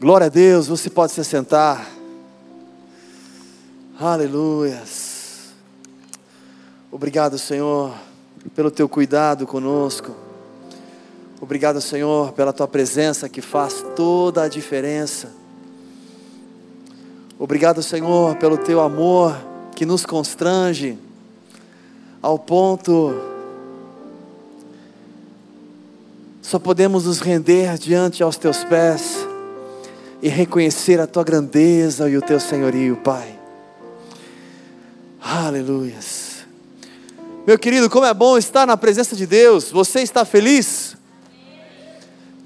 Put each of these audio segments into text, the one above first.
Glória a Deus, você pode se sentar. Aleluias. Obrigado, Senhor, pelo teu cuidado conosco. Obrigado, Senhor, pela tua presença que faz toda a diferença. Obrigado, Senhor, pelo teu amor que nos constrange ao ponto só podemos nos render diante aos teus pés e reconhecer a tua grandeza e o teu senhorio, Pai. Aleluias. Meu querido, como é bom estar na presença de Deus. Você está feliz?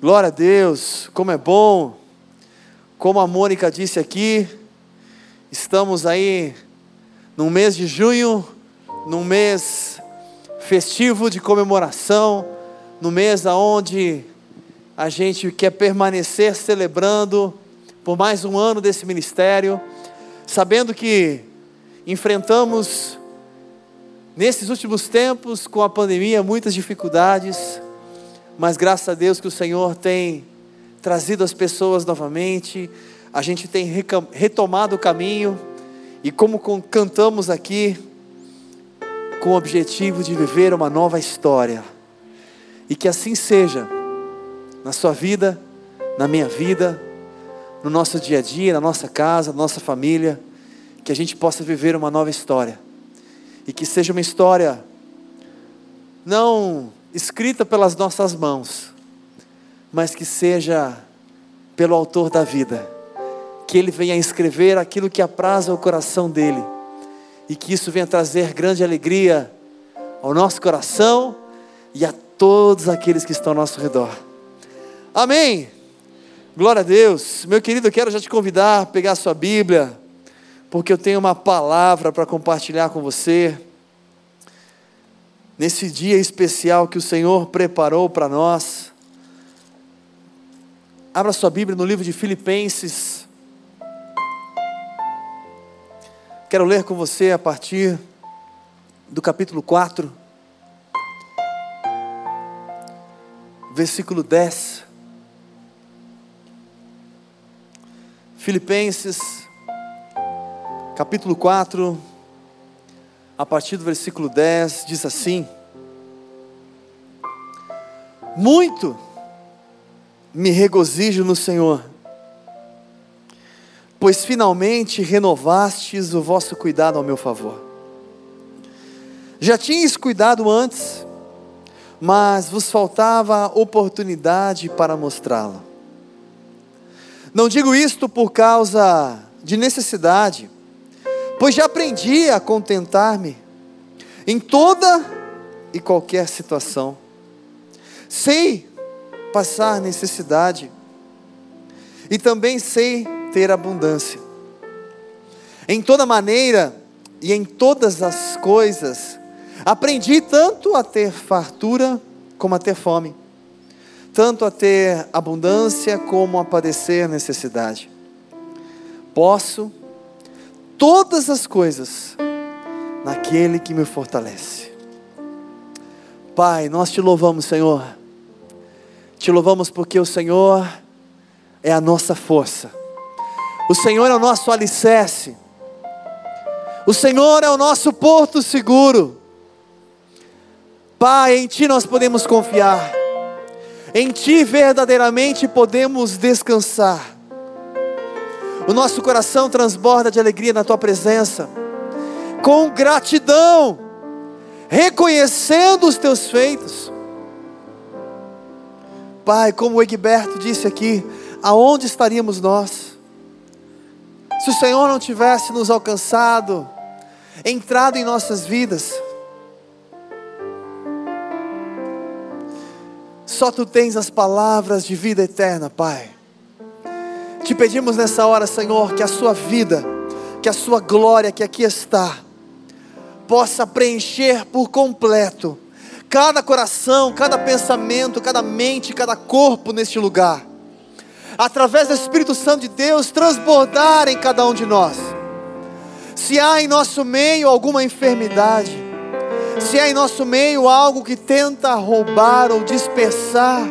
Glória a Deus, como é bom. Como a Mônica disse aqui, estamos aí no mês de junho, num mês festivo de comemoração, no mês aonde a gente quer permanecer celebrando por mais um ano desse ministério, sabendo que enfrentamos nesses últimos tempos com a pandemia muitas dificuldades, mas graças a Deus que o Senhor tem trazido as pessoas novamente, a gente tem retomado o caminho e como cantamos aqui, com o objetivo de viver uma nova história. E que assim seja na sua vida, na minha vida, no nosso dia a dia, na nossa casa, na nossa família, que a gente possa viver uma nova história. E que seja uma história não escrita pelas nossas mãos, mas que seja pelo autor da vida. Que ele venha escrever aquilo que apraz ao coração dele. E que isso venha trazer grande alegria ao nosso coração e a todos aqueles que estão ao nosso redor. Amém. Glória a Deus. Meu querido, eu quero já te convidar a pegar a sua Bíblia, porque eu tenho uma palavra para compartilhar com você. Nesse dia especial que o Senhor preparou para nós. Abra sua Bíblia no livro de Filipenses. Quero ler com você a partir do capítulo 4, versículo 10. Filipenses, capítulo 4, a partir do versículo 10, diz assim: Muito me regozijo no Senhor, pois finalmente renovastes o vosso cuidado ao meu favor. Já tinhas cuidado antes, mas vos faltava oportunidade para mostrá-la. Não digo isto por causa de necessidade, pois já aprendi a contentar-me em toda e qualquer situação. Sei passar necessidade e também sei ter abundância. Em toda maneira e em todas as coisas, aprendi tanto a ter fartura como a ter fome tanto a ter abundância como a padecer necessidade. Posso todas as coisas naquele que me fortalece. Pai, nós te louvamos, Senhor. Te louvamos porque o Senhor é a nossa força. O Senhor é o nosso alicerce. O Senhor é o nosso porto seguro. Pai, em Ti nós podemos confiar. Em Ti verdadeiramente podemos descansar. O nosso coração transborda de alegria na Tua presença, com gratidão, reconhecendo os Teus feitos. Pai, como o Egberto disse aqui, aonde estaríamos nós? Se o Senhor não tivesse nos alcançado, entrado em nossas vidas, Só tu tens as palavras de vida eterna, Pai. Te pedimos nessa hora, Senhor, que a sua vida, que a sua glória que aqui está, possa preencher por completo cada coração, cada pensamento, cada mente, cada corpo neste lugar. Através do Espírito Santo de Deus transbordar em cada um de nós. Se há em nosso meio alguma enfermidade, se há em nosso meio algo que tenta roubar ou dispersar,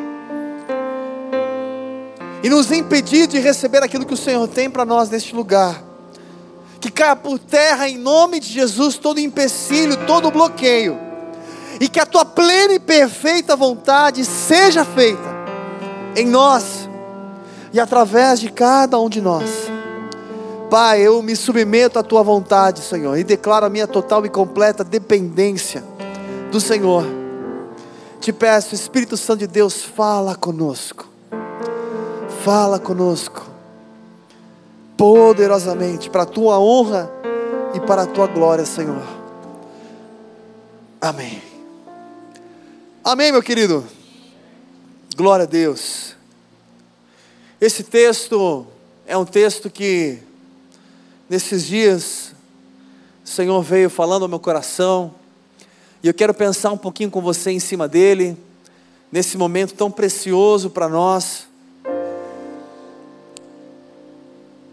e nos impedir de receber aquilo que o Senhor tem para nós neste lugar. Que caia por terra em nome de Jesus todo empecilho, todo bloqueio, e que a tua plena e perfeita vontade seja feita em nós e através de cada um de nós. Pai, eu me submeto à tua vontade, Senhor, e declaro a minha total e completa dependência do Senhor. Te peço, Espírito Santo de Deus, fala conosco. Fala conosco. Poderosamente, para a tua honra e para a tua glória, Senhor. Amém. Amém, meu querido. Glória a Deus. Esse texto é um texto que, nesses dias, o Senhor veio falando ao meu coração, e eu quero pensar um pouquinho com você em cima dele, nesse momento tão precioso para nós.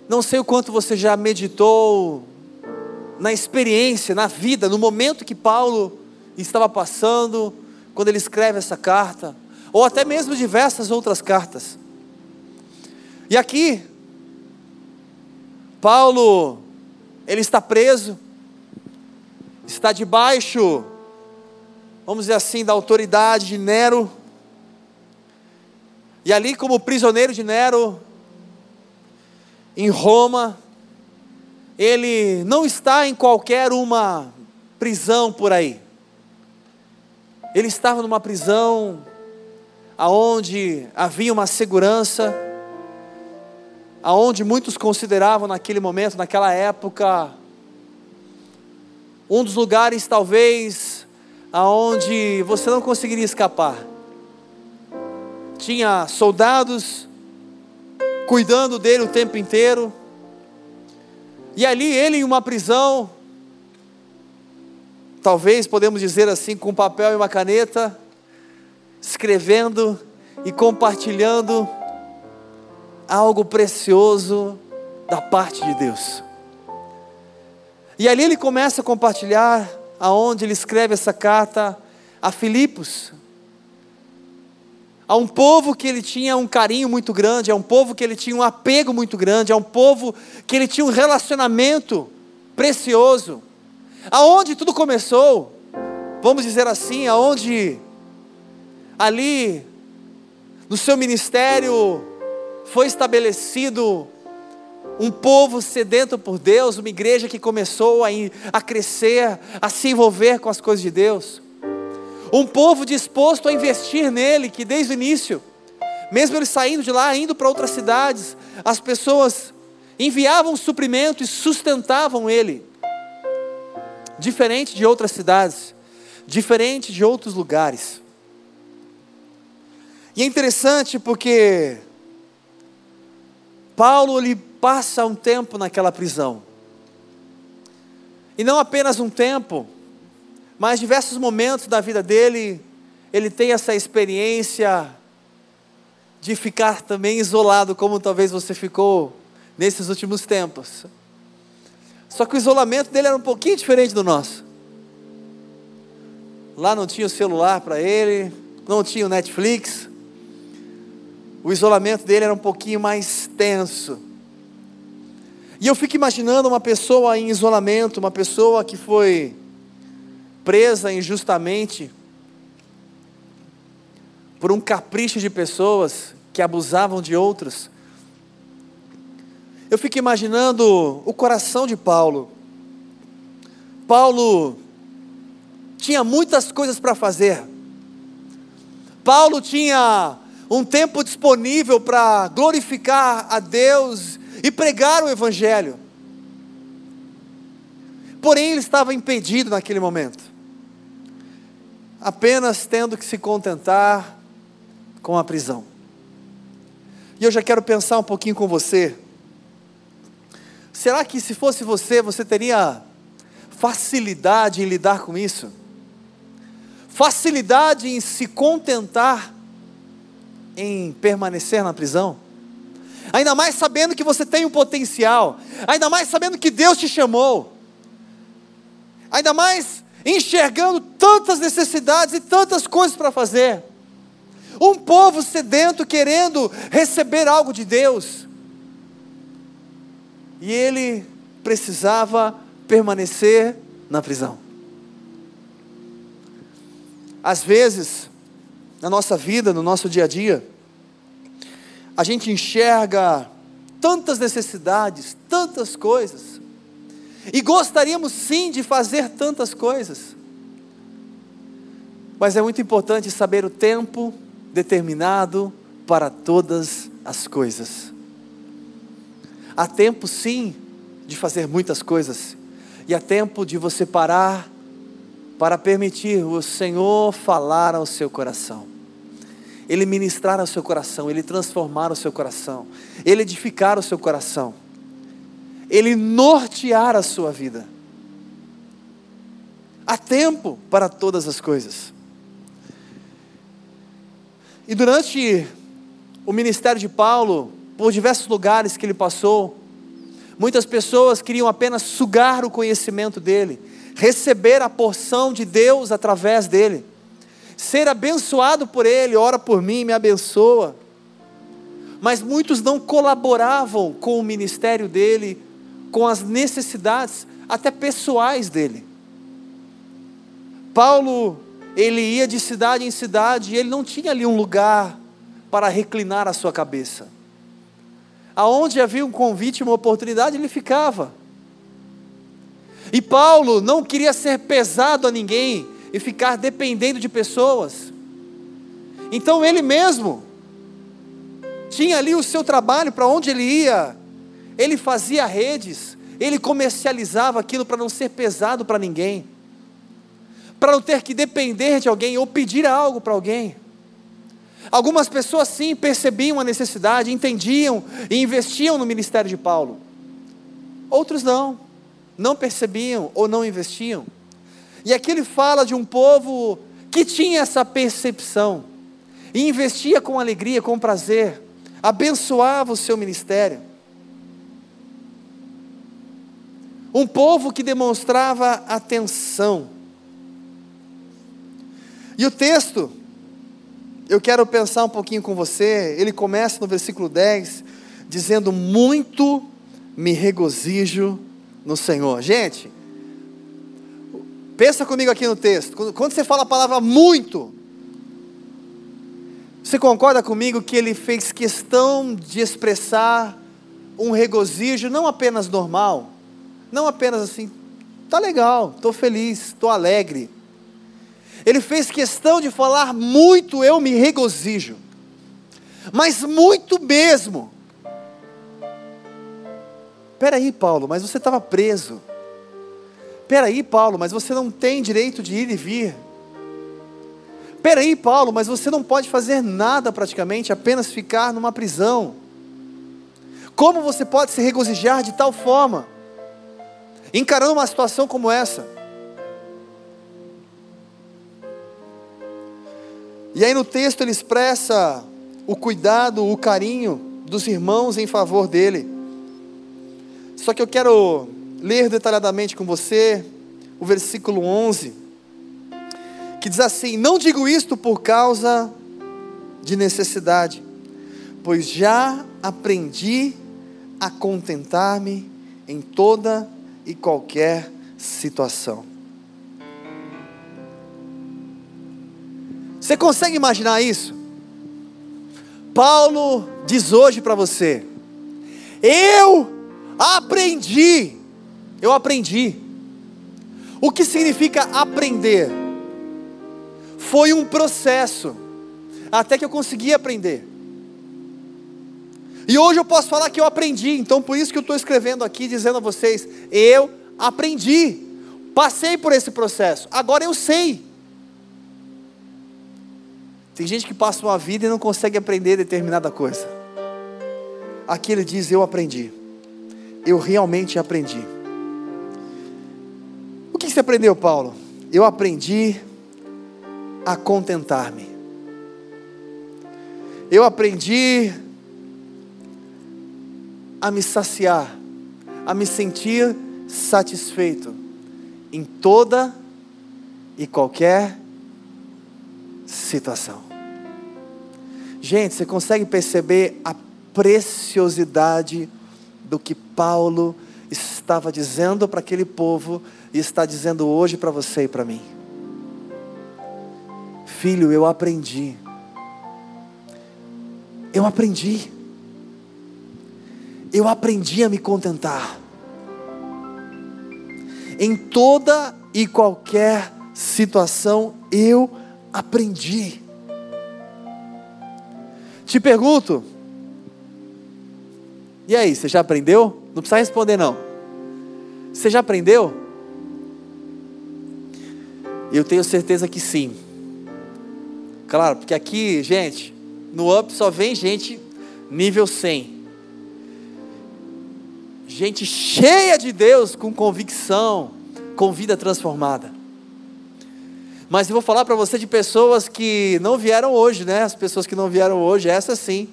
Não sei o quanto você já meditou na experiência, na vida, no momento que Paulo estava passando, quando ele escreve essa carta, ou até mesmo diversas outras cartas. E aqui, Paulo, ele está preso, está debaixo, vamos dizer assim, da autoridade de Nero. E ali, como prisioneiro de Nero, em Roma, ele não está em qualquer uma prisão por aí. Ele estava numa prisão aonde havia uma segurança aonde muitos consideravam naquele momento, naquela época, um dos lugares talvez aonde você não conseguiria escapar. Tinha soldados cuidando dele o tempo inteiro. E ali ele em uma prisão, talvez podemos dizer assim, com um papel e uma caneta, escrevendo e compartilhando algo precioso da parte de Deus. E ali ele começa a compartilhar aonde ele escreve essa carta a Filipos, a um povo que ele tinha um carinho muito grande, a um povo que ele tinha um apego muito grande, a um povo que ele tinha um relacionamento precioso. Aonde tudo começou, vamos dizer assim, aonde ali no seu ministério foi estabelecido um povo sedento por Deus, uma igreja que começou a, a crescer, a se envolver com as coisas de Deus, um povo disposto a investir nele, que desde o início, mesmo ele saindo de lá, indo para outras cidades, as pessoas enviavam suprimento e sustentavam ele, diferente de outras cidades, diferente de outros lugares. E é interessante porque Paulo ele passa um tempo naquela prisão. E não apenas um tempo, mas diversos momentos da vida dele, ele tem essa experiência de ficar também isolado, como talvez você ficou nesses últimos tempos. Só que o isolamento dele era um pouquinho diferente do nosso. Lá não tinha o celular para ele, não tinha o Netflix, o isolamento dele era um pouquinho mais tenso. E eu fico imaginando uma pessoa em isolamento, uma pessoa que foi presa injustamente por um capricho de pessoas que abusavam de outros. Eu fico imaginando o coração de Paulo. Paulo tinha muitas coisas para fazer. Paulo tinha um tempo disponível para glorificar a Deus e pregar o Evangelho. Porém, ele estava impedido naquele momento, apenas tendo que se contentar com a prisão. E eu já quero pensar um pouquinho com você. Será que se fosse você, você teria facilidade em lidar com isso? Facilidade em se contentar em permanecer na prisão? Ainda mais sabendo que você tem um potencial, ainda mais sabendo que Deus te chamou, ainda mais enxergando tantas necessidades e tantas coisas para fazer. Um povo sedento querendo receber algo de Deus. E ele precisava permanecer na prisão. Às vezes, na nossa vida, no nosso dia a dia, a gente enxerga tantas necessidades, tantas coisas, e gostaríamos sim de fazer tantas coisas, mas é muito importante saber o tempo determinado para todas as coisas. Há tempo sim de fazer muitas coisas, e há tempo de você parar para permitir o Senhor falar ao seu coração. Ele ministrar ao seu coração, ele transformar o seu coração, ele edificar o seu coração, ele nortear a sua vida. Há tempo para todas as coisas. E durante o ministério de Paulo, por diversos lugares que ele passou, muitas pessoas queriam apenas sugar o conhecimento dele, receber a porção de Deus através dele, ser abençoado por ele, ora por mim, me abençoa. Mas muitos não colaboravam com o ministério dele, com as necessidades, até pessoais dele. Paulo, ele ia de cidade em cidade e ele não tinha ali um lugar para reclinar a sua cabeça. Aonde havia um convite, uma oportunidade, ele ficava. E Paulo não queria ser pesado a ninguém e ficar dependendo de pessoas. Então ele mesmo tinha ali o seu trabalho para onde ele ia. Ele fazia redes, ele comercializava aquilo para não ser pesado para ninguém. Para não ter que depender de alguém ou pedir algo para alguém. Algumas pessoas sim percebiam a necessidade, entendiam e investiam no ministério de Paulo. Outros não não percebiam ou não investiam. E aqui ele fala de um povo que tinha essa percepção e investia com alegria, com prazer, abençoava o seu ministério. Um povo que demonstrava atenção. E o texto, eu quero pensar um pouquinho com você, ele começa no versículo 10, dizendo: Muito me regozijo no Senhor. Gente, pensa comigo aqui no texto. Quando você fala a palavra muito, você concorda comigo que ele fez questão de expressar um regozijo não apenas normal, não apenas assim, tá legal, estou feliz, estou alegre. Ele fez questão de falar muito, eu me regozijo, mas muito mesmo. Peraí, Paulo, mas você estava preso. Peraí, Paulo, mas você não tem direito de ir e vir. Peraí, Paulo, mas você não pode fazer nada praticamente, apenas ficar numa prisão. Como você pode se regozijar de tal forma, encarando uma situação como essa? E aí no texto ele expressa o cuidado, o carinho dos irmãos em favor dele. Só que eu quero ler detalhadamente com você o versículo 11, que diz assim: Não digo isto por causa de necessidade, pois já aprendi a contentar-me em toda e qualquer situação. Você consegue imaginar isso? Paulo diz hoje para você: Eu Aprendi. Eu aprendi. O que significa aprender? Foi um processo até que eu consegui aprender. E hoje eu posso falar que eu aprendi, então por isso que eu estou escrevendo aqui, dizendo a vocês: eu aprendi, passei por esse processo, agora eu sei. Tem gente que passa uma vida e não consegue aprender determinada coisa. Aqui ele diz: Eu aprendi eu realmente aprendi. O que você aprendeu, Paulo? Eu aprendi a contentar-me. Eu aprendi a me saciar, a me sentir satisfeito em toda e qualquer situação. Gente, você consegue perceber a preciosidade do que Paulo estava dizendo para aquele povo e está dizendo hoje para você e para mim? Filho, eu aprendi. Eu aprendi. Eu aprendi a me contentar. Em toda e qualquer situação, eu aprendi. Te pergunto, e aí, você já aprendeu? Não precisa responder, não. Você já aprendeu? Eu tenho certeza que sim. Claro, porque aqui, gente, no UP só vem gente nível 100. Gente cheia de Deus, com convicção, com vida transformada. Mas eu vou falar para você de pessoas que não vieram hoje, né? As pessoas que não vieram hoje, essas sim.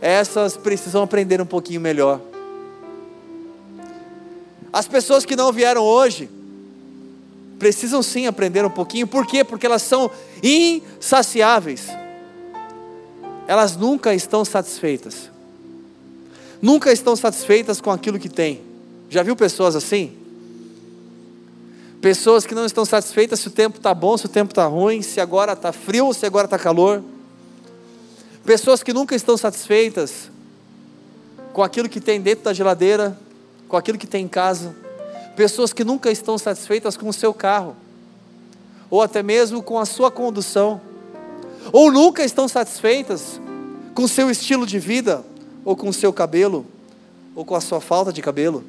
Essas precisam aprender um pouquinho melhor. As pessoas que não vieram hoje, precisam sim aprender um pouquinho, por quê? Porque elas são insaciáveis, elas nunca estão satisfeitas, nunca estão satisfeitas com aquilo que têm. Já viu pessoas assim? Pessoas que não estão satisfeitas se o tempo está bom, se o tempo está ruim, se agora está frio se agora está calor. Pessoas que nunca estão satisfeitas com aquilo que tem dentro da geladeira, com aquilo que tem em casa pessoas que nunca estão satisfeitas com o seu carro, ou até mesmo com a sua condução, ou nunca estão satisfeitas com o seu estilo de vida, ou com o seu cabelo, ou com a sua falta de cabelo.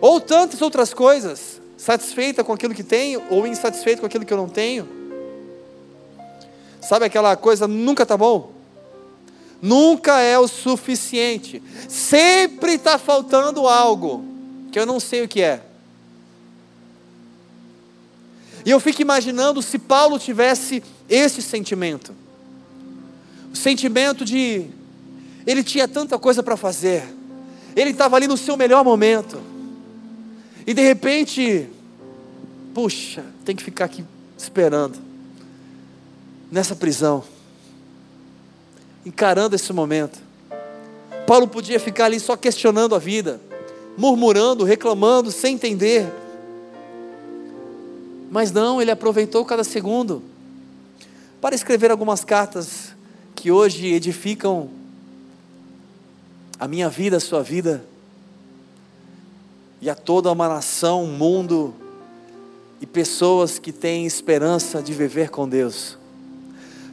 Ou tantas outras coisas, satisfeita com aquilo que tenho, ou insatisfeito com aquilo que eu não tenho. Sabe aquela coisa nunca está bom? Nunca é o suficiente. Sempre está faltando algo que eu não sei o que é. E eu fico imaginando se Paulo tivesse esse sentimento. O sentimento de ele tinha tanta coisa para fazer. Ele estava ali no seu melhor momento. E de repente, puxa, tem que ficar aqui esperando nessa prisão encarando esse momento. Paulo podia ficar ali só questionando a vida, murmurando, reclamando, sem entender. Mas não, ele aproveitou cada segundo para escrever algumas cartas que hoje edificam a minha vida, a sua vida, e a toda uma nação, um mundo e pessoas que têm esperança de viver com Deus.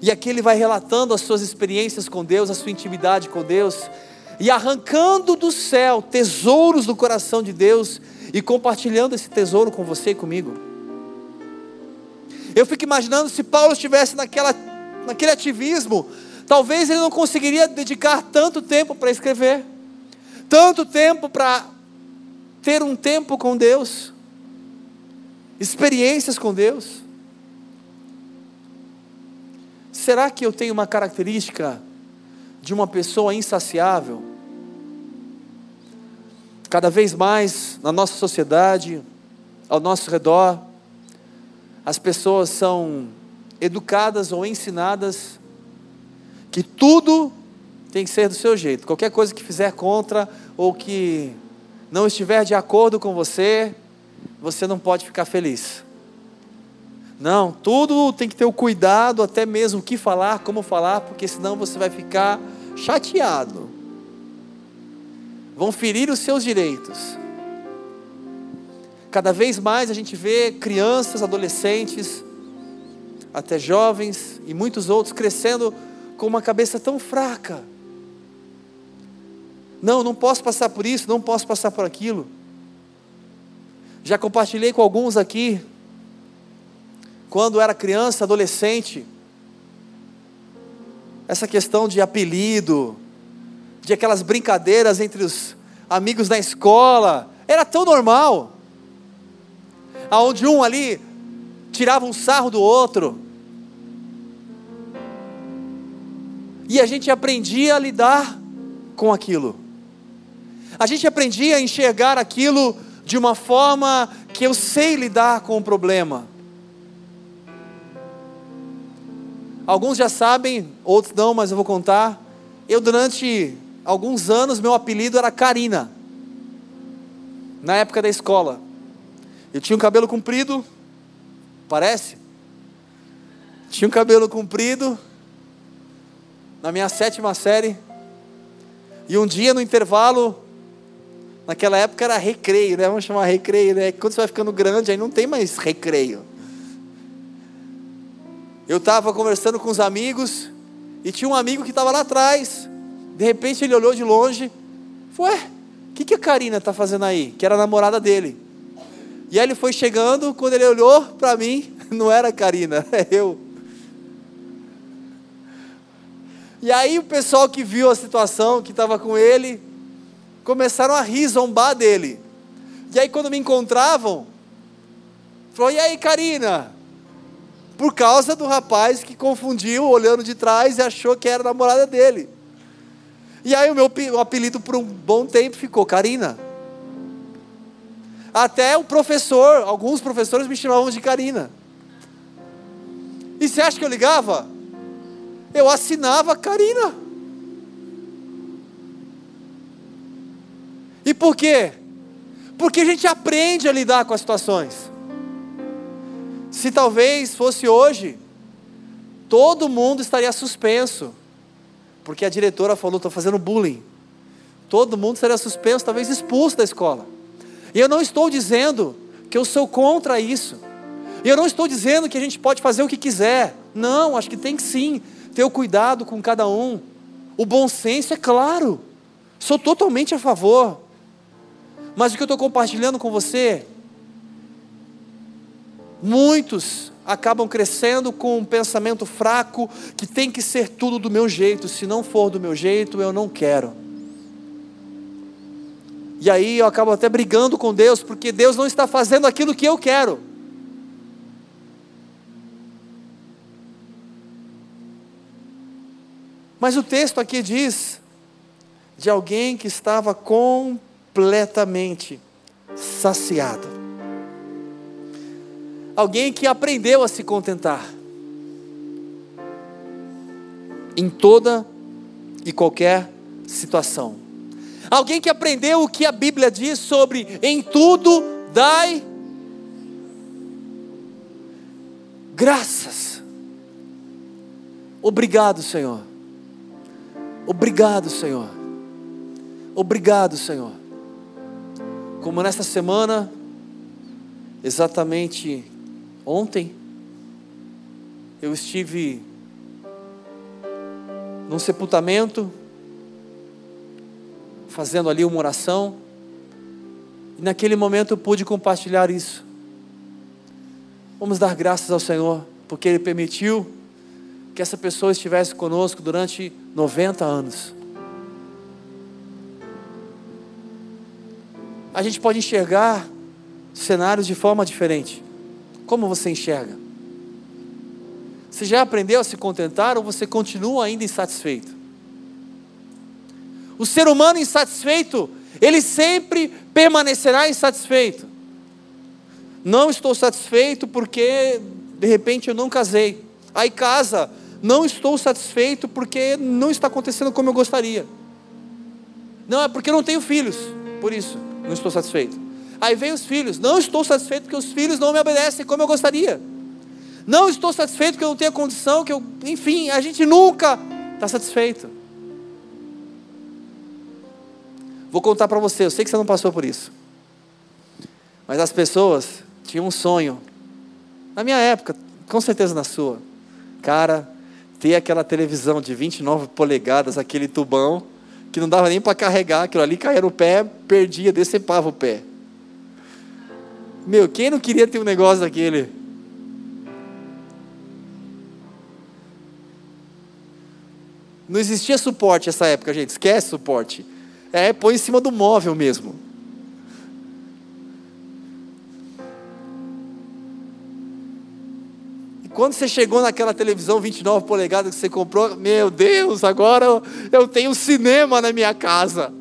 E aqui ele vai relatando as suas experiências com Deus, a sua intimidade com Deus, e arrancando do céu tesouros do coração de Deus e compartilhando esse tesouro com você e comigo. Eu fico imaginando se Paulo estivesse naquela, naquele ativismo, talvez ele não conseguiria dedicar tanto tempo para escrever, tanto tempo para ter um tempo com Deus, experiências com Deus. Será que eu tenho uma característica de uma pessoa insaciável? Cada vez mais na nossa sociedade, ao nosso redor, as pessoas são educadas ou ensinadas que tudo tem que ser do seu jeito. Qualquer coisa que fizer contra ou que não estiver de acordo com você, você não pode ficar feliz. Não, tudo tem que ter o cuidado, até mesmo o que falar, como falar, porque senão você vai ficar chateado. Vão ferir os seus direitos. Cada vez mais a gente vê crianças, adolescentes, até jovens e muitos outros crescendo com uma cabeça tão fraca. Não, não posso passar por isso, não posso passar por aquilo. Já compartilhei com alguns aqui quando era criança, adolescente, essa questão de apelido, de aquelas brincadeiras entre os amigos da escola, era tão normal. Aonde um ali tirava um sarro do outro. E a gente aprendia a lidar com aquilo. A gente aprendia a enxergar aquilo de uma forma que eu sei lidar com o problema. Alguns já sabem, outros não, mas eu vou contar. Eu, durante alguns anos, meu apelido era Karina. Na época da escola. Eu tinha um cabelo comprido, parece? Tinha um cabelo comprido, na minha sétima série. E um dia no intervalo, naquela época era recreio, né? Vamos chamar recreio, né? Quando você vai ficando grande, aí não tem mais recreio. Eu estava conversando com os amigos e tinha um amigo que estava lá atrás. De repente ele olhou de longe, foi, ué, o que, que a Karina está fazendo aí? Que era a namorada dele. E aí ele foi chegando, quando ele olhou para mim, não era a Karina, é eu. E aí o pessoal que viu a situação, que estava com ele, começaram a rir, zombar dele. E aí quando me encontravam, falou, e aí Karina? Por causa do rapaz que confundiu, olhando de trás e achou que era a namorada dele. E aí o meu apelido por um bom tempo ficou Karina. Até o professor, alguns professores me chamavam de Karina. E você acha que eu ligava? Eu assinava Karina. E por quê? Porque a gente aprende a lidar com as situações. Se talvez fosse hoje, todo mundo estaria suspenso, porque a diretora falou: estou fazendo bullying. Todo mundo estaria suspenso, talvez expulso da escola. E eu não estou dizendo que eu sou contra isso. E eu não estou dizendo que a gente pode fazer o que quiser. Não, acho que tem que sim ter o cuidado com cada um. O bom senso é claro. Sou totalmente a favor. Mas o que eu estou compartilhando com você Muitos acabam crescendo com um pensamento fraco que tem que ser tudo do meu jeito, se não for do meu jeito, eu não quero. E aí eu acabo até brigando com Deus, porque Deus não está fazendo aquilo que eu quero. Mas o texto aqui diz de alguém que estava completamente saciado alguém que aprendeu a se contentar em toda e qualquer situação. Alguém que aprendeu o que a Bíblia diz sobre em tudo dai graças. Obrigado, Senhor. Obrigado, Senhor. Obrigado, Senhor. Como nesta semana, exatamente Ontem eu estive num sepultamento, fazendo ali uma oração, e naquele momento eu pude compartilhar isso. Vamos dar graças ao Senhor, porque Ele permitiu que essa pessoa estivesse conosco durante 90 anos. A gente pode enxergar cenários de forma diferente. Como você enxerga? Você já aprendeu a se contentar ou você continua ainda insatisfeito? O ser humano insatisfeito, ele sempre permanecerá insatisfeito. Não estou satisfeito porque de repente eu não casei. Aí casa, não estou satisfeito porque não está acontecendo como eu gostaria. Não, é porque eu não tenho filhos, por isso não estou satisfeito. Aí vem os filhos. Não estou satisfeito porque os filhos não me obedecem como eu gostaria. Não estou satisfeito porque eu não tenho condição, que eu, enfim, a gente nunca está satisfeito. Vou contar para você, eu sei que você não passou por isso. Mas as pessoas tinham um sonho. Na minha época, com certeza na sua. Cara, ter aquela televisão de 29 polegadas, aquele tubão, que não dava nem para carregar, aquilo ali caía no pé, perdia, decepava o pé. Meu, quem não queria ter um negócio daquele? Não existia suporte nessa época, gente. Esquece suporte. É, põe em cima do móvel mesmo. E quando você chegou naquela televisão 29 polegadas que você comprou, meu Deus, agora eu tenho cinema na minha casa.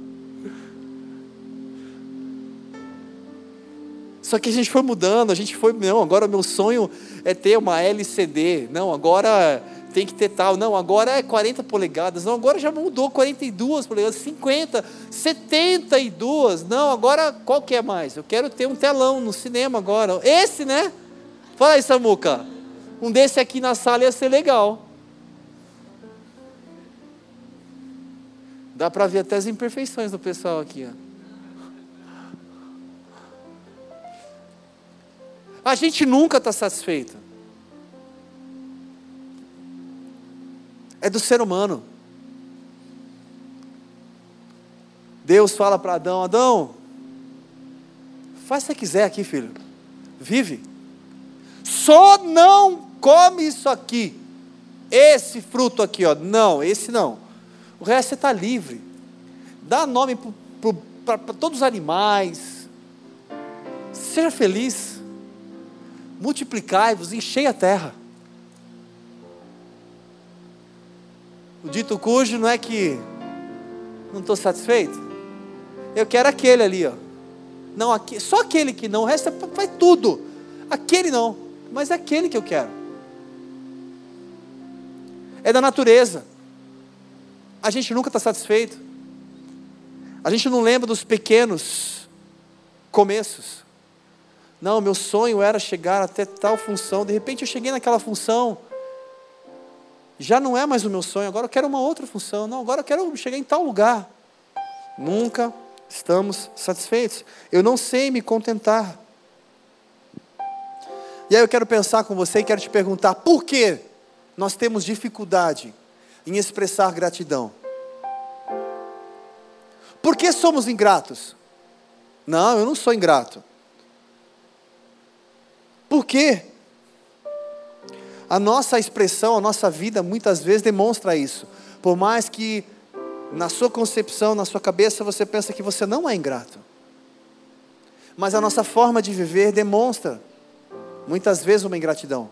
Só que a gente foi mudando, a gente foi, não, agora meu sonho é ter uma LCD, não, agora tem que ter tal. Não, agora é 40 polegadas. Não, agora já mudou 42 polegadas, 50, 72. Não, agora qual que é mais? Eu quero ter um telão no cinema agora. Esse, né? Fala aí, Samuca. Um desse aqui na sala ia ser legal. Dá para ver até as imperfeições do pessoal aqui. Ó. A gente nunca está satisfeito. É do ser humano. Deus fala para Adão: Adão, faz o que você quiser aqui, filho. Vive. Só não come isso aqui. Esse fruto aqui, ó. Não, esse não. O resto você está livre. Dá nome para todos os animais. Seja feliz. Multiplicai-vos, enchei a terra. O dito cujo não é que não estou satisfeito. Eu quero aquele ali, ó. Não, aqui, só aquele que não, o resto é, faz tudo. Aquele não, mas é aquele que eu quero. É da natureza a gente nunca está satisfeito. A gente não lembra dos pequenos começos. Não, meu sonho era chegar até tal função. De repente eu cheguei naquela função. Já não é mais o meu sonho, agora eu quero uma outra função. Não, agora eu quero chegar em tal lugar. Nunca estamos satisfeitos. Eu não sei me contentar. E aí eu quero pensar com você e quero te perguntar: por que nós temos dificuldade em expressar gratidão. Por que somos ingratos? Não, eu não sou ingrato. Por quê? A nossa expressão, a nossa vida muitas vezes demonstra isso. Por mais que na sua concepção, na sua cabeça, você pensa que você não é ingrato. Mas a nossa forma de viver demonstra muitas vezes uma ingratidão.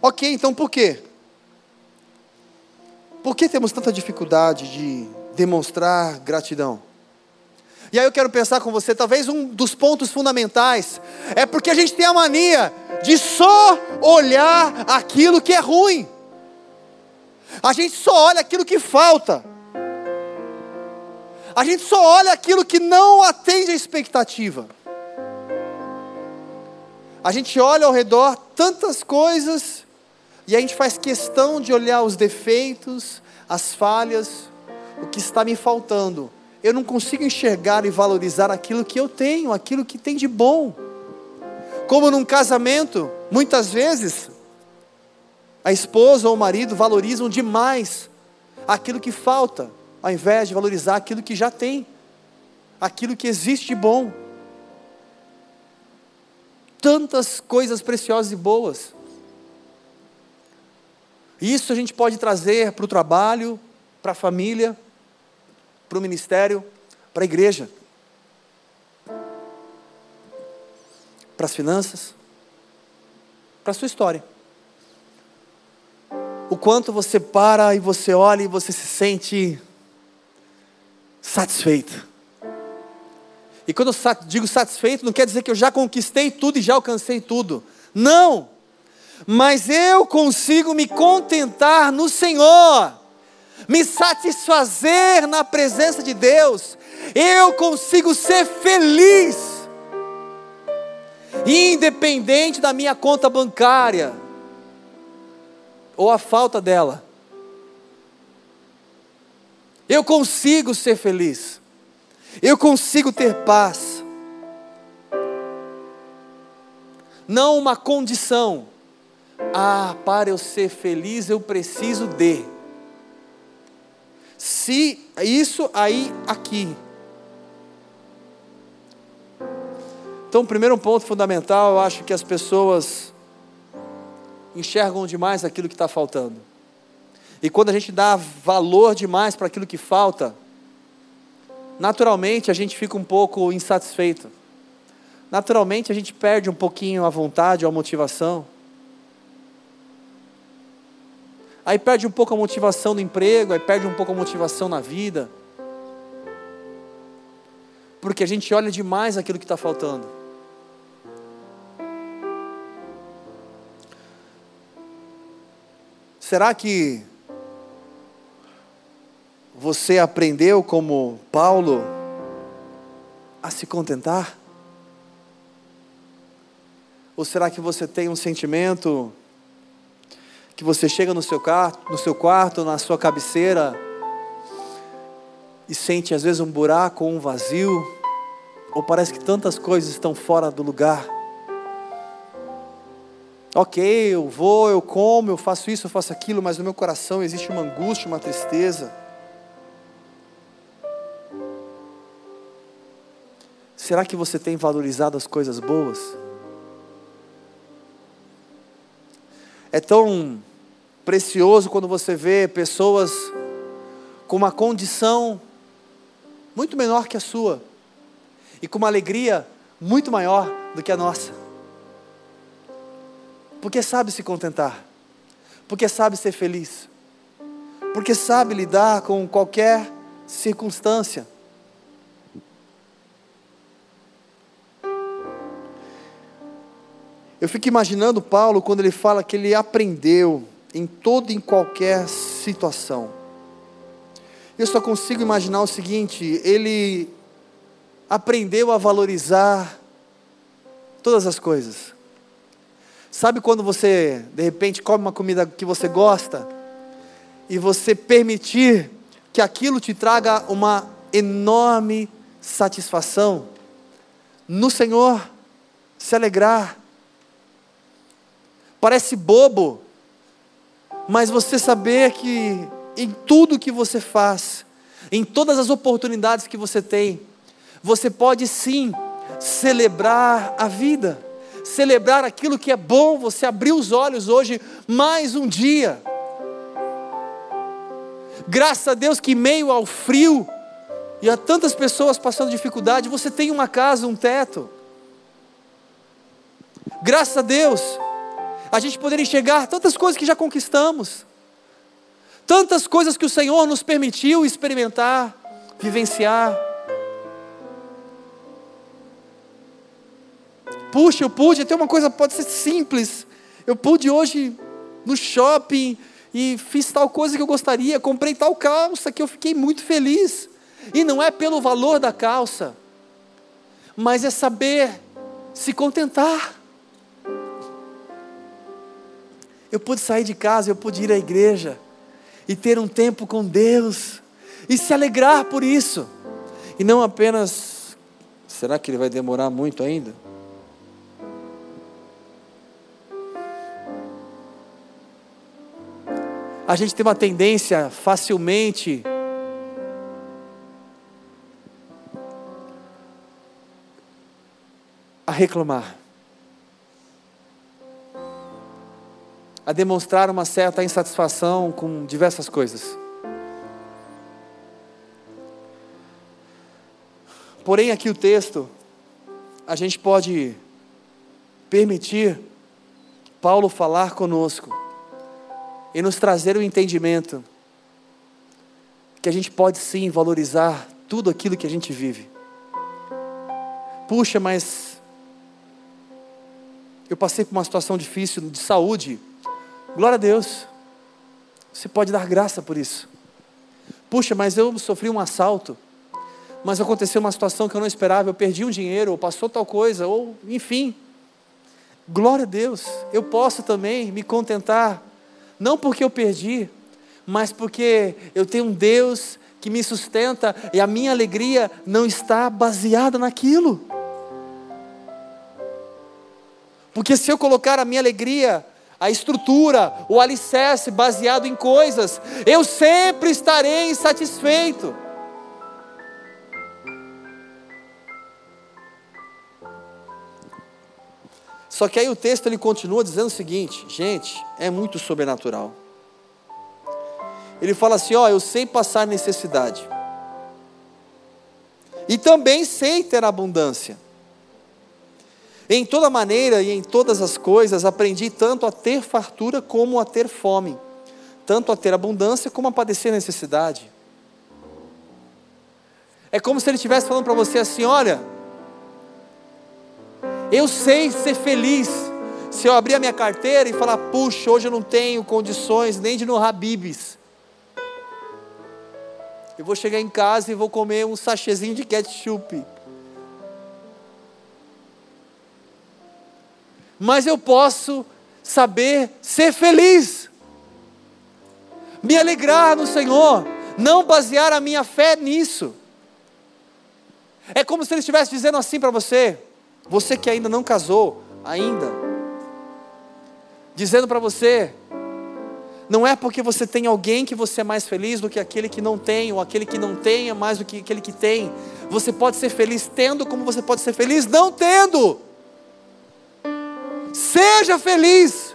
Ok, então por quê? Por que temos tanta dificuldade de demonstrar gratidão? E aí eu quero pensar com você, talvez um dos pontos fundamentais é porque a gente tem a mania de só olhar aquilo que é ruim. A gente só olha aquilo que falta. A gente só olha aquilo que não atende a expectativa. A gente olha ao redor tantas coisas e a gente faz questão de olhar os defeitos, as falhas, o que está me faltando. Eu não consigo enxergar e valorizar aquilo que eu tenho, aquilo que tem de bom. Como num casamento, muitas vezes, a esposa ou o marido valorizam demais aquilo que falta, ao invés de valorizar aquilo que já tem, aquilo que existe de bom. Tantas coisas preciosas e boas. Isso a gente pode trazer para o trabalho, para a família, para o ministério, para a igreja, para as finanças, para a sua história. O quanto você para e você olha e você se sente satisfeito. E quando eu digo satisfeito, não quer dizer que eu já conquistei tudo e já alcancei tudo. Não! mas eu consigo me contentar no Senhor, me satisfazer na presença de Deus, eu consigo ser feliz, independente da minha conta bancária ou a falta dela. Eu consigo ser feliz, eu consigo ter paz. Não uma condição, ah, para eu ser feliz eu preciso de. Se isso aí aqui. Então, o primeiro ponto fundamental, eu acho que as pessoas enxergam demais aquilo que está faltando. E quando a gente dá valor demais para aquilo que falta, naturalmente a gente fica um pouco insatisfeito. Naturalmente a gente perde um pouquinho a vontade ou a motivação. aí perde um pouco a motivação no emprego, aí perde um pouco a motivação na vida. Porque a gente olha demais aquilo que está faltando. Será que você aprendeu como Paulo a se contentar? Ou será que você tem um sentimento que você chega no seu quarto, no seu quarto, na sua cabeceira e sente às vezes um buraco ou um vazio, ou parece que tantas coisas estão fora do lugar? Ok, eu vou, eu como, eu faço isso, eu faço aquilo, mas no meu coração existe uma angústia, uma tristeza. Será que você tem valorizado as coisas boas? É tão precioso quando você vê pessoas com uma condição muito menor que a sua e com uma alegria muito maior do que a nossa. Porque sabe se contentar, porque sabe ser feliz, porque sabe lidar com qualquer circunstância. Eu fico imaginando Paulo quando ele fala que ele aprendeu em toda e em qualquer situação. Eu só consigo imaginar o seguinte: ele aprendeu a valorizar todas as coisas. Sabe quando você, de repente, come uma comida que você gosta e você permitir que aquilo te traga uma enorme satisfação? No Senhor, se alegrar Parece bobo, mas você saber que em tudo que você faz, em todas as oportunidades que você tem, você pode sim celebrar a vida, celebrar aquilo que é bom, você abriu os olhos hoje, mais um dia. Graças a Deus que, em meio ao frio, e a tantas pessoas passando dificuldade, você tem uma casa, um teto. Graças a Deus a gente poder enxergar tantas coisas que já conquistamos, tantas coisas que o Senhor nos permitiu experimentar, vivenciar. Puxa, eu pude, até uma coisa pode ser simples. Eu pude hoje no shopping e fiz tal coisa que eu gostaria, comprei tal calça que eu fiquei muito feliz. E não é pelo valor da calça, mas é saber se contentar. Eu pude sair de casa, eu pude ir à igreja e ter um tempo com Deus e se alegrar por isso. E não apenas, será que ele vai demorar muito ainda? A gente tem uma tendência facilmente a reclamar. A demonstrar uma certa insatisfação com diversas coisas. Porém, aqui o texto, a gente pode permitir Paulo falar conosco e nos trazer o entendimento que a gente pode sim valorizar tudo aquilo que a gente vive. Puxa, mas eu passei por uma situação difícil de saúde Glória a Deus. Você pode dar graça por isso. Puxa, mas eu sofri um assalto. Mas aconteceu uma situação que eu não esperava. Eu perdi um dinheiro, ou passou tal coisa, ou enfim. Glória a Deus. Eu posso também me contentar. Não porque eu perdi, mas porque eu tenho um Deus que me sustenta e a minha alegria não está baseada naquilo. Porque se eu colocar a minha alegria a estrutura, o alicerce baseado em coisas, eu sempre estarei insatisfeito. Só que aí o texto ele continua dizendo o seguinte, gente, é muito sobrenatural. Ele fala assim: ó, eu sei passar necessidade, e também sei ter abundância. Em toda maneira e em todas as coisas aprendi tanto a ter fartura como a ter fome, tanto a ter abundância como a padecer necessidade. É como se ele estivesse falando para você assim: olha, eu sei ser feliz, Se eu abrir a minha carteira e falar, puxa, hoje eu não tenho condições nem de no Habibs. Eu vou chegar em casa e vou comer um sachêzinho de ketchup. Mas eu posso saber ser feliz, me alegrar no Senhor, não basear a minha fé nisso. É como se ele estivesse dizendo assim para você, você que ainda não casou, ainda, dizendo para você, não é porque você tem alguém que você é mais feliz do que aquele que não tem, ou aquele que não tem é mais do que aquele que tem. Você pode ser feliz tendo, como você pode ser feliz não tendo. Seja feliz,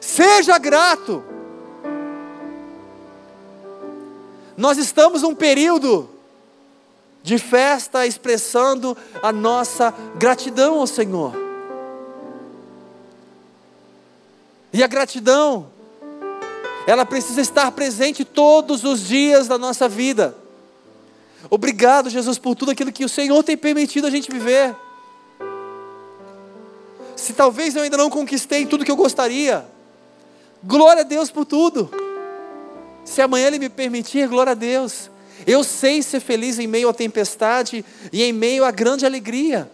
seja grato. Nós estamos num período de festa expressando a nossa gratidão ao Senhor. E a gratidão, ela precisa estar presente todos os dias da nossa vida. Obrigado, Jesus, por tudo aquilo que o Senhor tem permitido a gente viver. Se talvez eu ainda não conquistei tudo que eu gostaria, glória a Deus por tudo. Se amanhã Ele me permitir, glória a Deus. Eu sei ser feliz em meio à tempestade e em meio à grande alegria.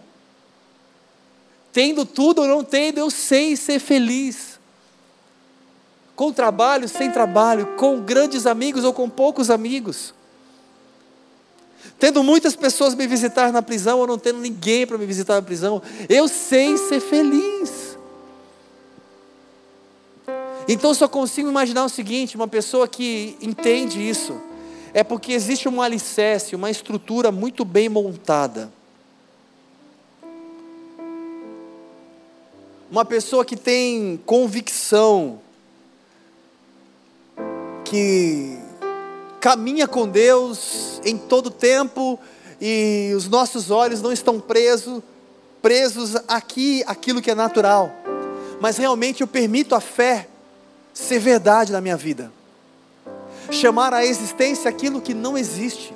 Tendo tudo ou não tendo, eu sei ser feliz. Com trabalho, sem trabalho, com grandes amigos ou com poucos amigos. Tendo muitas pessoas me visitar na prisão ou não tendo ninguém para me visitar na prisão, eu sei ser feliz. Então só consigo imaginar o seguinte: uma pessoa que entende isso é porque existe um alicerce, uma estrutura muito bem montada. Uma pessoa que tem convicção, que caminha com Deus em todo tempo e os nossos olhos não estão presos, presos aqui, aquilo que é natural. Mas realmente eu permito a fé ser verdade na minha vida chamar à existência aquilo que não existe.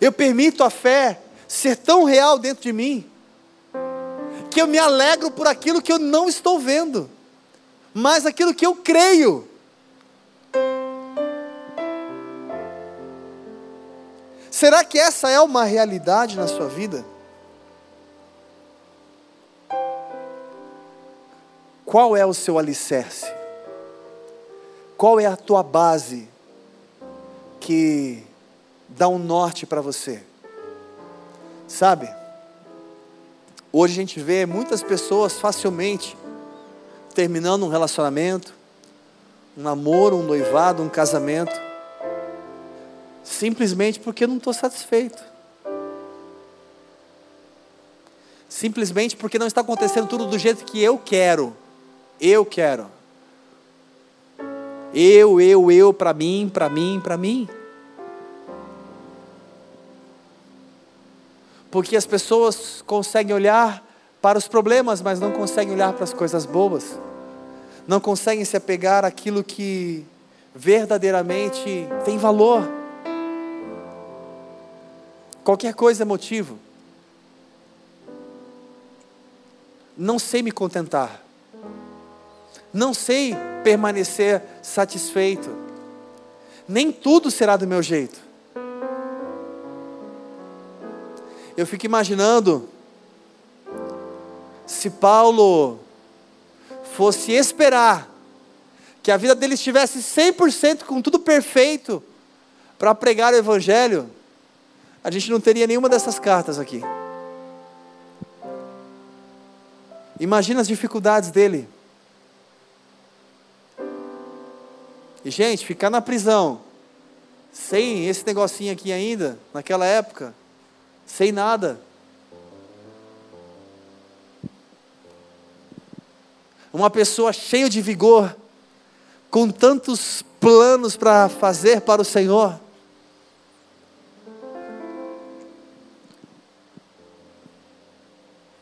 Eu permito a fé ser tão real dentro de mim, que eu me alegro por aquilo que eu não estou vendo, mas aquilo que eu creio. Será que essa é uma realidade na sua vida? Qual é o seu alicerce? Qual é a tua base que dá um norte para você? Sabe? Hoje a gente vê muitas pessoas facilmente terminando um relacionamento, um namoro, um noivado, um casamento, simplesmente porque não estou satisfeito. Simplesmente porque não está acontecendo tudo do jeito que eu quero. Eu quero. Eu, eu, eu, para mim, para mim, para mim. Porque as pessoas conseguem olhar para os problemas, mas não conseguem olhar para as coisas boas. Não conseguem se apegar àquilo que verdadeiramente tem valor. Qualquer coisa é motivo. Não sei me contentar. Não sei permanecer satisfeito. Nem tudo será do meu jeito. Eu fico imaginando se Paulo fosse esperar que a vida dele estivesse 100% com tudo perfeito para pregar o evangelho, a gente não teria nenhuma dessas cartas aqui. Imagina as dificuldades dele. E, gente, ficar na prisão, sem esse negocinho aqui ainda, naquela época, sem nada. Uma pessoa cheia de vigor, com tantos planos para fazer para o Senhor.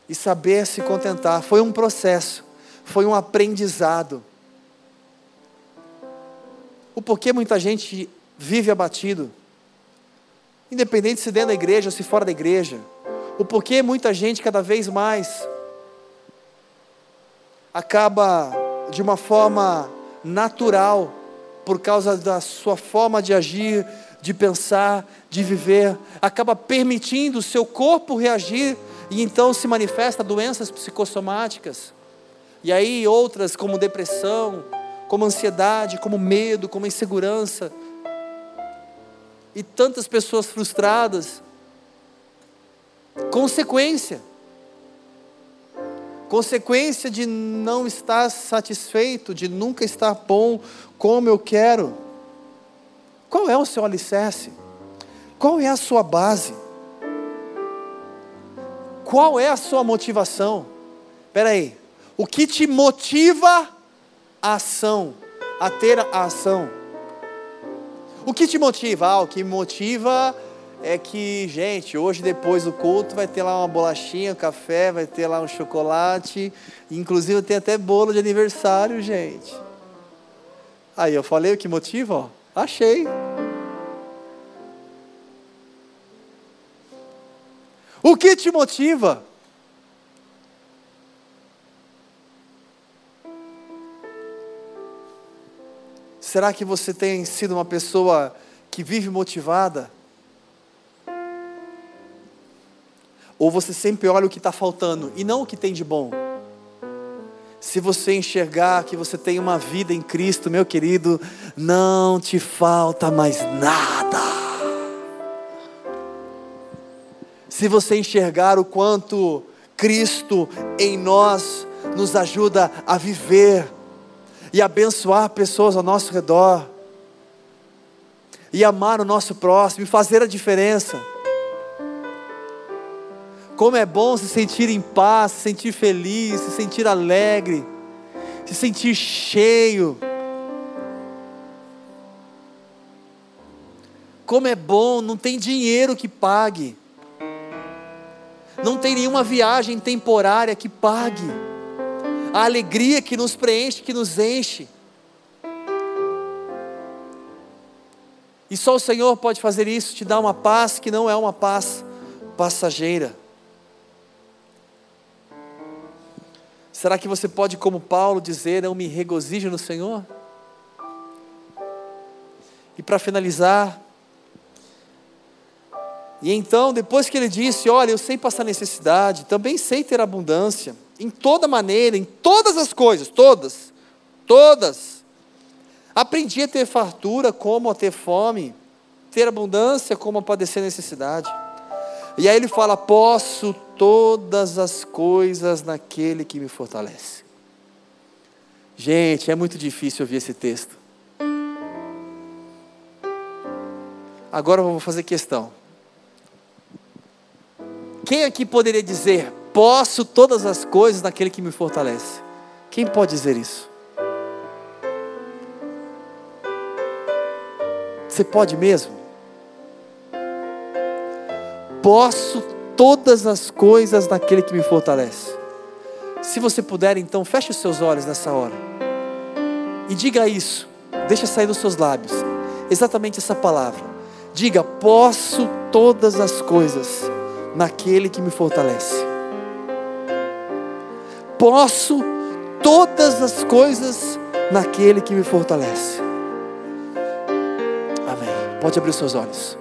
E saber se contentar. Foi um processo, foi um aprendizado o porquê muita gente vive abatido, independente se dentro da igreja ou se fora da igreja, o porquê muita gente cada vez mais acaba de uma forma natural, por causa da sua forma de agir, de pensar, de viver, acaba permitindo o seu corpo reagir e então se manifesta doenças psicossomáticas. E aí outras como depressão, como ansiedade, como medo, como insegurança. E tantas pessoas frustradas. Consequência. Consequência de não estar satisfeito, de nunca estar bom como eu quero. Qual é o seu alicerce? Qual é a sua base? Qual é a sua motivação? Espera aí. O que te motiva a ação, a ter a ação? O que te motiva? Ah, o que motiva é que, gente, hoje depois do culto vai ter lá uma bolachinha, um café, vai ter lá um chocolate, inclusive tem até bolo de aniversário, gente. Aí eu falei o que motiva, ó. Achei. O que te motiva? Será que você tem sido uma pessoa que vive motivada? Ou você sempre olha o que está faltando e não o que tem de bom? Se você enxergar que você tem uma vida em Cristo, meu querido, não te falta mais nada. Se você enxergar o quanto Cristo em nós nos ajuda a viver e abençoar pessoas ao nosso redor, e amar o nosso próximo, e fazer a diferença. Como é bom se sentir em paz, se sentir feliz, se sentir alegre, se sentir cheio. Como é bom, não tem dinheiro que pague, não tem nenhuma viagem temporária que pague, a alegria que nos preenche, que nos enche. E só o Senhor pode fazer isso, te dar uma paz que não é uma paz passageira. Será que você pode, como Paulo, dizer: Eu me regozijo no Senhor? E para finalizar, e então, depois que ele disse: Olha, eu sei passar necessidade, também sei ter abundância, em toda maneira, em todas as coisas, todas, todas. Aprendi a ter fartura, como a ter fome, ter abundância, como a padecer necessidade. E aí ele fala: Posso todas as coisas naquele que me fortalece. Gente, é muito difícil ouvir esse texto. Agora eu vou fazer questão. Quem aqui poderia dizer: Posso todas as coisas naquele que me fortalece? Quem pode dizer isso? Você pode mesmo? posso todas as coisas naquele que me fortalece. Se você puder, então, feche os seus olhos nessa hora. E diga isso. Deixa sair dos seus lábios. Exatamente essa palavra. Diga: posso todas as coisas naquele que me fortalece. Posso todas as coisas naquele que me fortalece. Amém. Pode abrir seus olhos.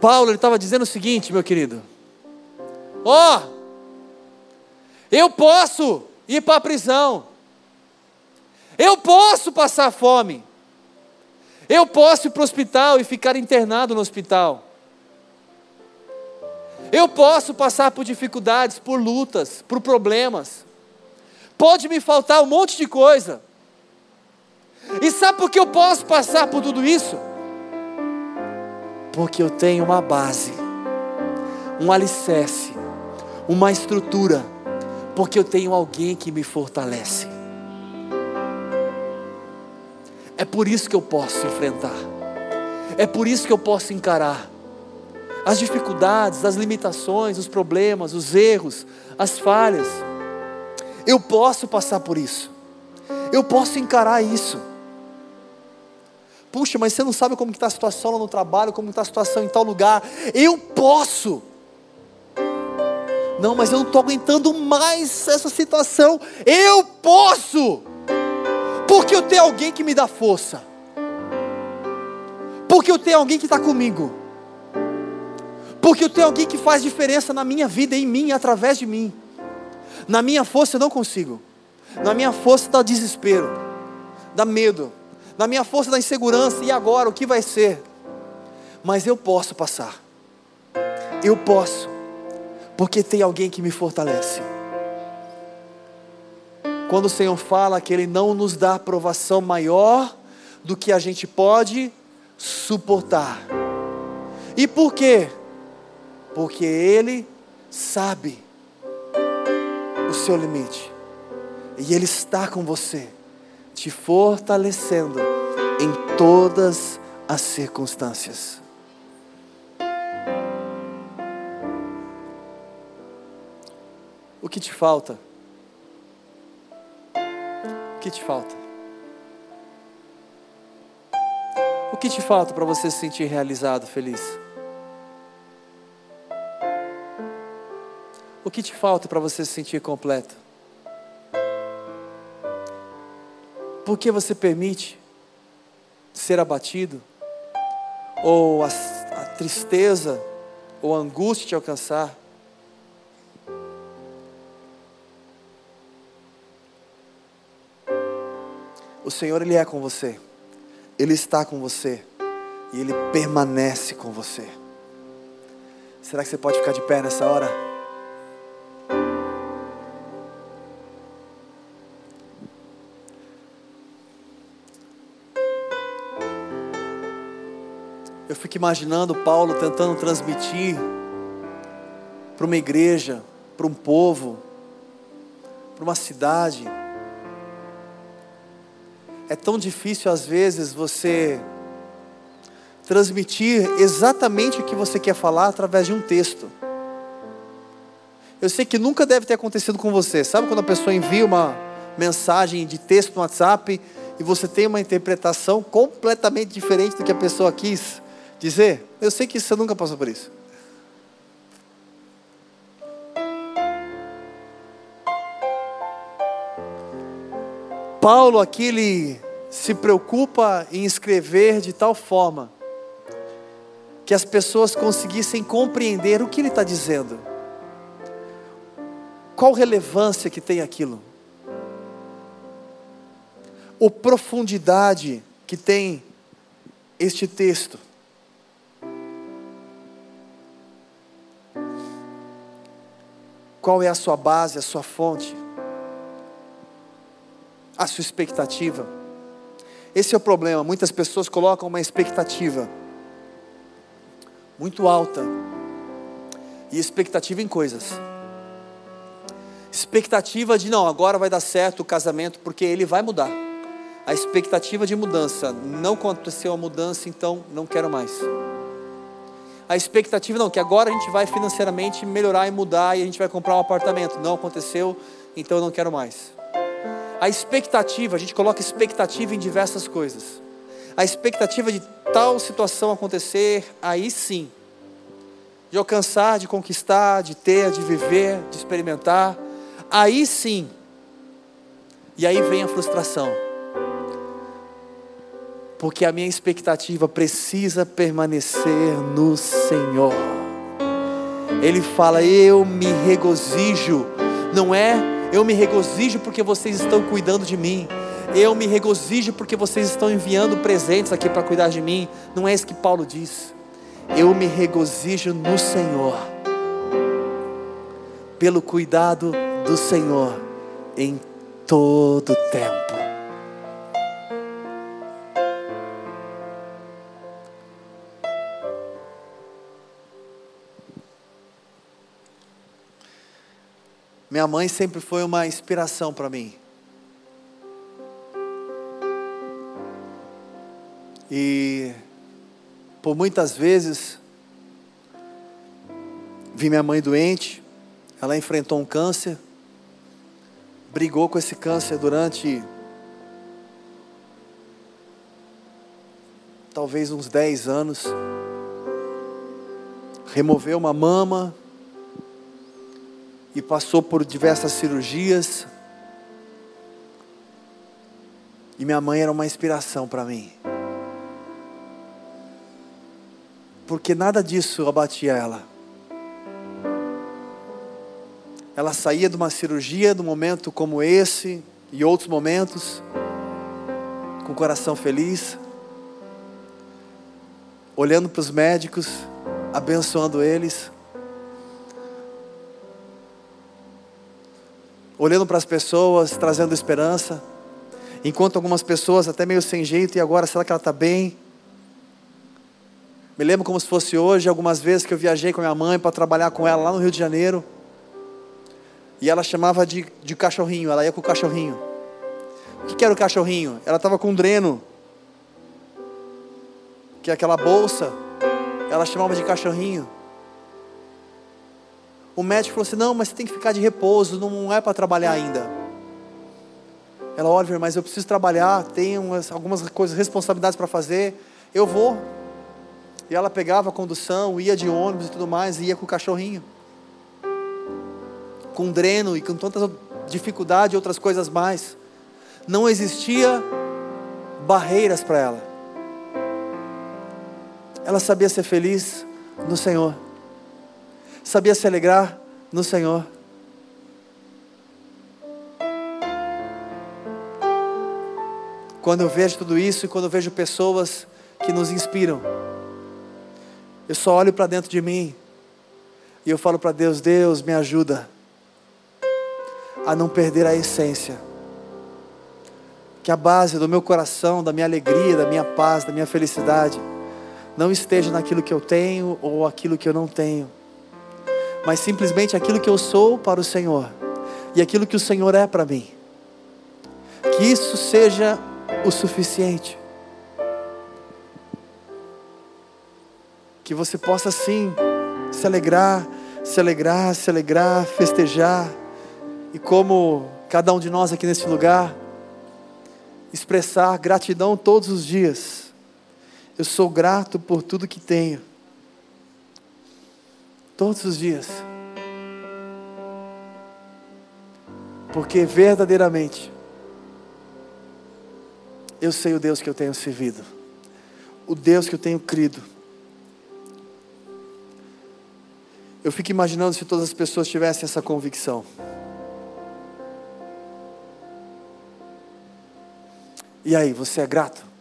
Paulo ele estava dizendo o seguinte, meu querido: Ó, oh, eu posso ir para a prisão, eu posso passar fome, eu posso ir para o hospital e ficar internado no hospital, eu posso passar por dificuldades, por lutas, por problemas, pode me faltar um monte de coisa, e sabe por que eu posso passar por tudo isso? Porque eu tenho uma base, um alicerce, uma estrutura, porque eu tenho alguém que me fortalece. É por isso que eu posso enfrentar, é por isso que eu posso encarar as dificuldades, as limitações, os problemas, os erros, as falhas. Eu posso passar por isso, eu posso encarar isso. Puxa, mas você não sabe como está a situação lá no trabalho, como está a situação em tal lugar. Eu posso. Não, mas eu não estou aguentando mais essa situação. Eu posso, porque eu tenho alguém que me dá força, porque eu tenho alguém que está comigo, porque eu tenho alguém que faz diferença na minha vida, em mim, através de mim. Na minha força eu não consigo, na minha força dá desespero, dá medo, na minha força dá insegurança, e agora o que vai ser? Mas eu posso passar, eu posso porque tem alguém que me fortalece. Quando o Senhor fala que Ele não nos dá aprovação maior do que a gente pode suportar. E por quê? Porque Ele sabe o seu limite. E Ele está com você, te fortalecendo em todas as circunstâncias. O que te falta? O que te falta? O que te falta para você se sentir realizado, feliz? O que te falta para você se sentir completo? Por que você permite ser abatido? Ou a, a tristeza ou a angústia te alcançar? O Senhor, Ele é com você, Ele está com você e Ele permanece com você. Será que você pode ficar de pé nessa hora? Fico imaginando Paulo tentando transmitir para uma igreja, para um povo, para uma cidade, é tão difícil às vezes você transmitir exatamente o que você quer falar através de um texto. Eu sei que nunca deve ter acontecido com você. Sabe quando a pessoa envia uma mensagem de texto no WhatsApp e você tem uma interpretação completamente diferente do que a pessoa quis dizer? Eu sei que você nunca passou por isso. Paulo aqui ele se preocupa em escrever de tal forma que as pessoas conseguissem compreender o que ele está dizendo. Qual relevância que tem aquilo? Ou profundidade que tem este texto? Qual é a sua base, a sua fonte? a sua expectativa. Esse é o problema. Muitas pessoas colocam uma expectativa muito alta e expectativa em coisas. Expectativa de não, agora vai dar certo o casamento porque ele vai mudar. A expectativa de mudança, não aconteceu a mudança, então não quero mais. A expectativa não, que agora a gente vai financeiramente melhorar e mudar e a gente vai comprar um apartamento. Não aconteceu, então eu não quero mais. A expectativa, a gente coloca expectativa em diversas coisas. A expectativa de tal situação acontecer, aí sim. De alcançar, de conquistar, de ter, de viver, de experimentar. Aí sim. E aí vem a frustração. Porque a minha expectativa precisa permanecer no Senhor. Ele fala: Eu me regozijo. Não é eu me regozijo porque vocês estão cuidando de mim. Eu me regozijo porque vocês estão enviando presentes aqui para cuidar de mim. Não é isso que Paulo diz. Eu me regozijo no Senhor, pelo cuidado do Senhor em todo tempo. Minha mãe sempre foi uma inspiração para mim. E por muitas vezes vi minha mãe doente, ela enfrentou um câncer, brigou com esse câncer durante talvez uns 10 anos, removeu uma mama, e passou por diversas cirurgias. E minha mãe era uma inspiração para mim. Porque nada disso abatia ela. Ela saía de uma cirurgia, de um momento como esse e outros momentos, com o coração feliz, olhando para os médicos, abençoando eles, olhando para as pessoas, trazendo esperança, enquanto algumas pessoas até meio sem jeito, e agora será que ela está bem? Me lembro como se fosse hoje, algumas vezes que eu viajei com minha mãe para trabalhar com ela lá no Rio de Janeiro. E ela chamava de, de cachorrinho, ela ia com o cachorrinho. O que, que era o cachorrinho? Ela estava com um dreno, que é aquela bolsa, ela chamava de cachorrinho. O médico falou assim: não, mas você tem que ficar de repouso, não é para trabalhar ainda. Ela, Oliver, mas eu preciso trabalhar, tenho algumas coisas, responsabilidades para fazer, eu vou. E ela pegava a condução, ia de ônibus e tudo mais, e ia com o cachorrinho. Com dreno e com tanta dificuldade e outras coisas mais. Não existia barreiras para ela. Ela sabia ser feliz no Senhor. Sabia se alegrar no Senhor. Quando eu vejo tudo isso e quando eu vejo pessoas que nos inspiram, eu só olho para dentro de mim e eu falo para Deus: Deus, me ajuda a não perder a essência. Que a base do meu coração, da minha alegria, da minha paz, da minha felicidade, não esteja naquilo que eu tenho ou aquilo que eu não tenho, mas simplesmente aquilo que eu sou para o Senhor e aquilo que o Senhor é para mim. Que isso seja o suficiente. que você possa sim se alegrar, se alegrar, se alegrar, festejar, e como cada um de nós aqui nesse lugar, expressar gratidão todos os dias. Eu sou grato por tudo que tenho, todos os dias, porque verdadeiramente eu sei o Deus que eu tenho servido, o Deus que eu tenho crido Eu fico imaginando se todas as pessoas tivessem essa convicção. E aí, você é grato?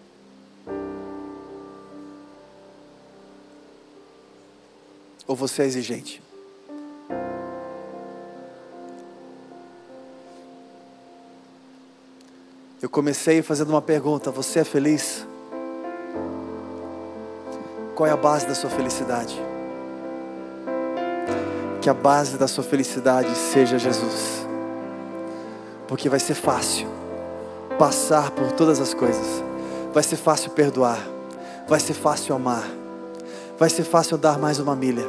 Ou você é exigente? Eu comecei fazendo uma pergunta: você é feliz? Qual é a base da sua felicidade? que a base da sua felicidade seja Jesus, porque vai ser fácil passar por todas as coisas, vai ser fácil perdoar, vai ser fácil amar, vai ser fácil dar mais uma milha,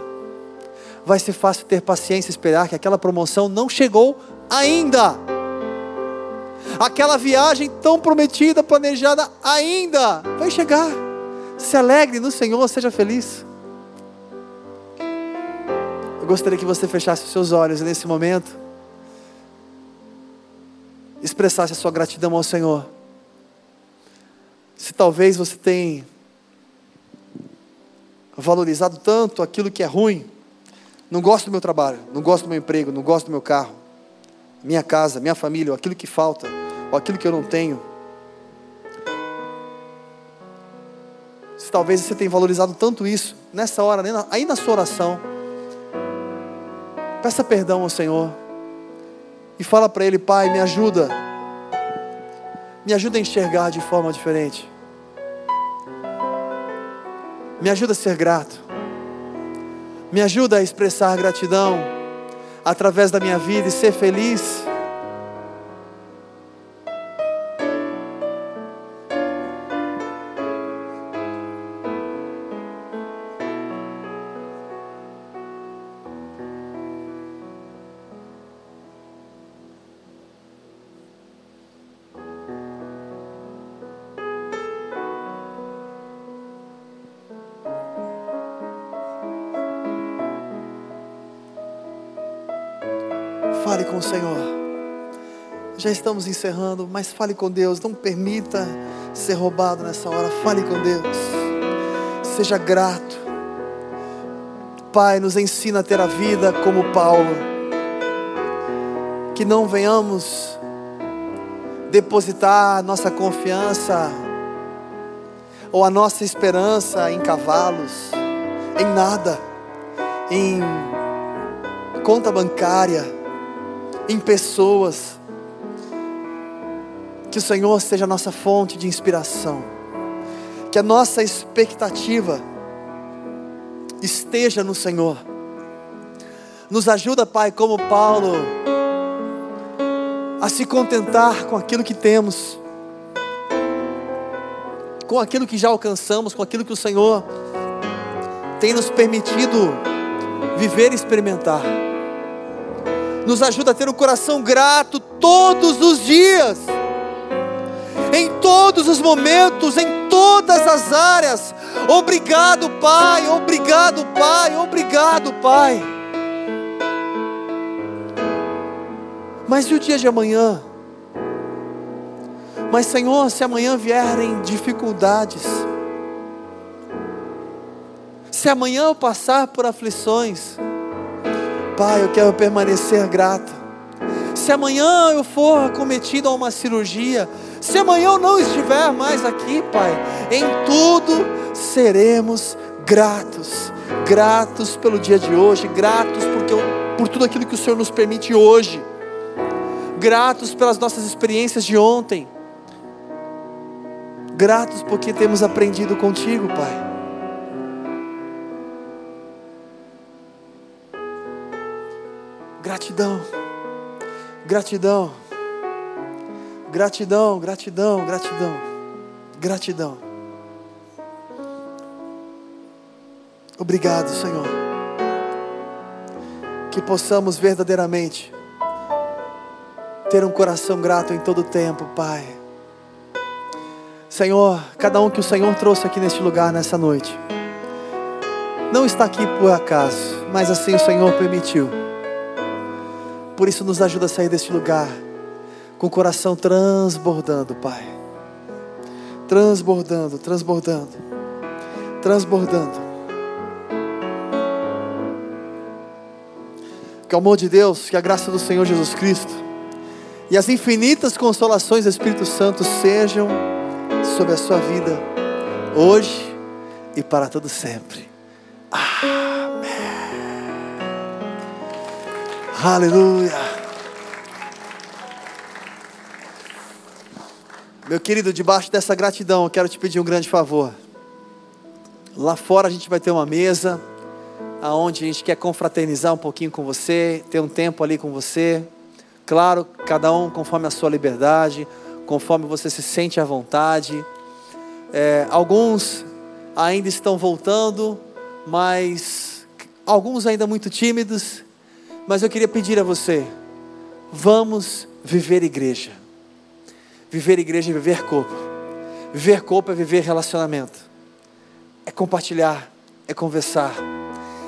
vai ser fácil ter paciência e esperar que aquela promoção não chegou ainda. Aquela viagem tão prometida, planejada ainda, vai chegar. Se alegre no Senhor, seja feliz. Eu gostaria que você fechasse os seus olhos nesse momento expressasse a sua gratidão ao Senhor. Se talvez você tenha valorizado tanto aquilo que é ruim, não gosto do meu trabalho, não gosto do meu emprego, não gosto do meu carro, minha casa, minha família, ou aquilo que falta, ou aquilo que eu não tenho. Se talvez você tenha valorizado tanto isso, nessa hora, aí na sua oração, Peça perdão ao Senhor. E fala para Ele, Pai, me ajuda. Me ajuda a enxergar de forma diferente. Me ajuda a ser grato. Me ajuda a expressar gratidão através da minha vida e ser feliz Já estamos encerrando, mas fale com Deus. Não permita ser roubado nessa hora. Fale com Deus. Seja grato. Pai, nos ensina a ter a vida como Paulo. Que não venhamos depositar nossa confiança ou a nossa esperança em cavalos, em nada, em conta bancária, em pessoas. Que o Senhor seja a nossa fonte de inspiração, que a nossa expectativa esteja no Senhor. Nos ajuda, Pai, como Paulo a se contentar com aquilo que temos, com aquilo que já alcançamos, com aquilo que o Senhor tem nos permitido viver e experimentar. Nos ajuda a ter um coração grato todos os dias, em todos os momentos, em todas as áreas. Obrigado, Pai, obrigado, Pai, obrigado, Pai. Mas e o dia de amanhã? Mas, Senhor, se amanhã vierem dificuldades, se amanhã eu passar por aflições, Pai, eu quero permanecer grato. Se amanhã eu for acometido a uma cirurgia, se amanhã eu não estiver mais aqui, Pai, em tudo seremos gratos. Gratos pelo dia de hoje, gratos porque, por tudo aquilo que o Senhor nos permite hoje gratos pelas nossas experiências de ontem, gratos porque temos aprendido contigo, Pai. Gratidão, gratidão, gratidão, gratidão, gratidão, gratidão. Obrigado, Senhor. Que possamos verdadeiramente ter um coração grato em todo tempo, Pai. Senhor, cada um que o Senhor trouxe aqui neste lugar nessa noite, não está aqui por acaso, mas assim o Senhor permitiu. Por isso, nos ajuda a sair deste lugar com o coração transbordando, Pai. Transbordando, transbordando, transbordando. Que o amor de Deus, que a graça do Senhor Jesus Cristo e as infinitas consolações do Espírito Santo sejam sobre a sua vida, hoje e para todo sempre. Amém. Aleluia. Meu querido, debaixo dessa gratidão, eu quero te pedir um grande favor. Lá fora a gente vai ter uma mesa, aonde a gente quer confraternizar um pouquinho com você, ter um tempo ali com você. Claro, cada um conforme a sua liberdade, conforme você se sente à vontade. É, alguns ainda estão voltando, mas alguns ainda muito tímidos. Mas eu queria pedir a você: vamos viver igreja. Viver igreja é viver corpo. Viver corpo é viver relacionamento. É compartilhar, é conversar,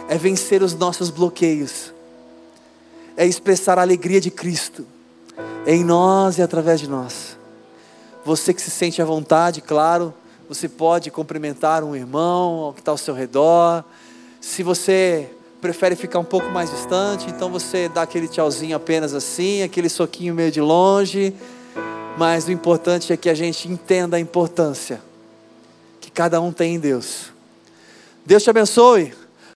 é vencer os nossos bloqueios é expressar a alegria de Cristo em nós e através de nós. Você que se sente à vontade, claro, você pode cumprimentar um irmão que está ao seu redor. Se você prefere ficar um pouco mais distante, então você dá aquele tchauzinho apenas assim, aquele soquinho meio de longe. Mas o importante é que a gente entenda a importância que cada um tem em Deus. Deus te abençoe.